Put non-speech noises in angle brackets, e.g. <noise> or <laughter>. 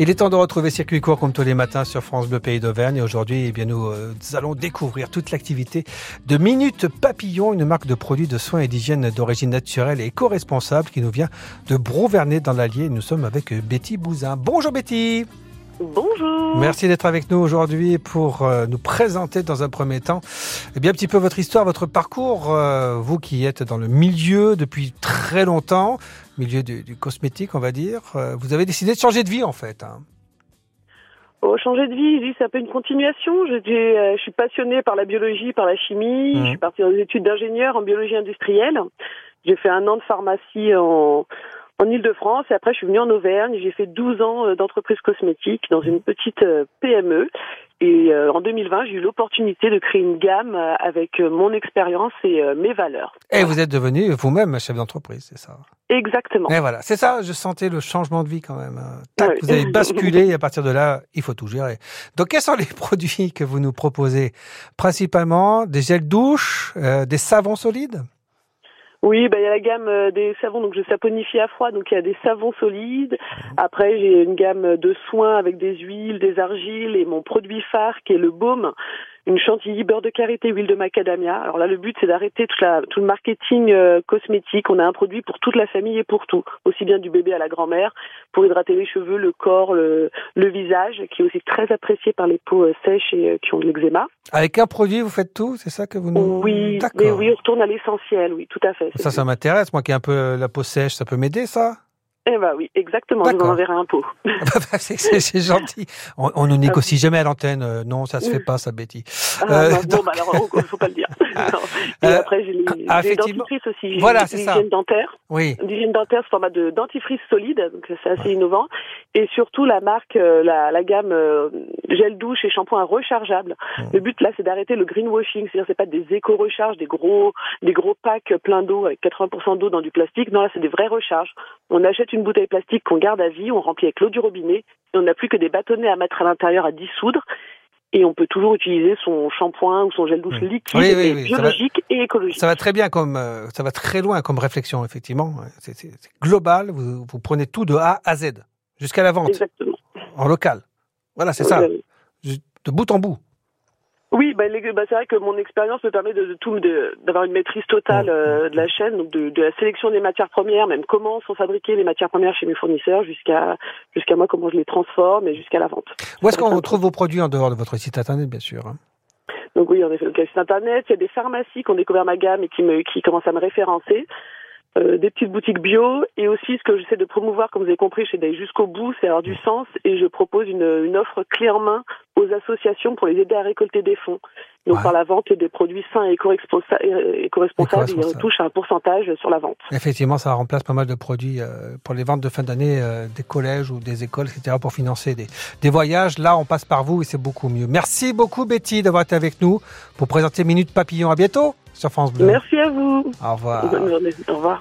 Il est temps de retrouver Circuit Court comme tous les matins sur France Bleu Pays d'Auvergne. Et aujourd'hui, eh bien, nous, euh, allons découvrir toute l'activité de Minute Papillon, une marque de produits de soins et d'hygiène d'origine naturelle et éco-responsable qui nous vient de Brouvernet dans l'Allier. Nous sommes avec Betty Bouzin. Bonjour Betty Bonjour. Merci d'être avec nous aujourd'hui pour euh, nous présenter dans un premier temps eh bien, un petit peu votre histoire, votre parcours. Euh, vous qui êtes dans le milieu depuis très longtemps, milieu du, du cosmétique, on va dire, euh, vous avez décidé de changer de vie en fait. Hein. Oh, changer de vie, c'est un peu une continuation. Je, euh, je, suis passionnée par la biologie, par la chimie. Mmh. Je suis partie dans des études d'ingénieur en biologie industrielle. J'ai fait un an de pharmacie en, en Ile-de-France et après je suis venue en Auvergne. J'ai fait 12 ans euh, d'entreprise cosmétique dans une petite PME. Et euh, en 2020, j'ai eu l'opportunité de créer une gamme avec mon expérience et mes valeurs. Et vous êtes devenu vous-même chef d'entreprise, c'est ça Exactement. Et voilà, c'est ça, je sentais le changement de vie quand même. Tac, Vous avez <laughs> basculé et à partir de là, il faut tout gérer. Donc, quels sont les <laughs> produits que vous nous proposez? Principalement des gels douche, euh, des savons solides? Oui, bah, il y a la gamme euh, des savons, donc je saponifie à froid, donc il y a des savons solides. Après, j'ai une gamme de soins avec des huiles, des argiles et mon produit phare qui est le baume une chantilly, beurre de karité, huile de macadamia. Alors là, le but, c'est d'arrêter tout, tout le marketing euh, cosmétique. On a un produit pour toute la famille et pour tout, aussi bien du bébé à la grand-mère, pour hydrater les cheveux, le corps, le, le, visage, qui est aussi très apprécié par les peaux euh, sèches et euh, qui ont de l'eczéma. Avec un produit, vous faites tout C'est ça que vous nous... Oui, mais oui, on retourne à l'essentiel, oui, tout à fait. Ça, ça m'intéresse. Moi qui ai un peu la peau sèche, ça peut m'aider, ça? Eh ben oui, exactement. Je vous en enverrai un pot. <laughs> c'est gentil. On, on ne négocie ah. jamais à l'antenne. Euh, non, ça se fait pas, ça, Betty. Ah, euh, non, bah alors, il oh, faut pas le dire. <laughs> Et euh, après, j'ai les, ah, dentifrices aussi. Voilà, c'est ça. dentaire. Oui. L'hygiène dentaire, ce format de dentifrice solide, donc c'est assez innovant. Et surtout la marque, euh, la, la gamme gel douche et shampoing rechargeable. Mmh. Le but là, c'est d'arrêter le greenwashing, c'est-à-dire c'est pas des éco-recharges, des gros, des gros packs pleins d'eau avec 80% d'eau dans du plastique. Non, là, c'est des vraies recharges. On achète une une bouteille plastique qu'on garde à vie, on remplit avec l'eau du robinet, et on n'a plus que des bâtonnets à mettre à l'intérieur à dissoudre, et on peut toujours utiliser son shampoing ou son gel douche liquide, biologique et écologique. Ça va très bien comme, euh, ça va très loin comme réflexion, effectivement. C'est global, vous, vous, prenez tout de A à Z, jusqu'à la vente. Exactement. En local. Voilà, c'est ça. De bout en bout. Oui, bah, bah, c'est vrai que mon expérience me permet de, de tout, d'avoir une maîtrise totale mmh. euh, de la chaîne, donc de, de, la sélection des matières premières, même comment sont fabriquées les matières premières chez mes fournisseurs, jusqu'à jusqu'à moi comment je les transforme et jusqu'à la vente. Où est-ce qu'on retrouve vos produits en dehors de votre site internet, bien sûr hein Donc oui, on a fait le site internet. Il y a des pharmacies qui ont découvert ma gamme et qui me qui commencent à me référencer. Euh, des petites boutiques bio et aussi ce que j'essaie de promouvoir, comme vous avez compris, chez d'aller jusqu'au bout, c'est avoir du sens et je propose une, une offre clé en main aux associations pour les aider à récolter des fonds. Donc par la vente des produits sains et éco-responsables, ils touchent un pourcentage sur la vente. Effectivement, ça remplace pas mal de produits euh, pour les ventes de fin d'année euh, des collèges ou des écoles, etc., pour financer des, des voyages. Là, on passe par vous et c'est beaucoup mieux. Merci beaucoup Betty d'avoir été avec nous pour présenter Minute Papillon. À bientôt sur France Bleu. Merci à vous. Au revoir. Bonne journée. Au revoir.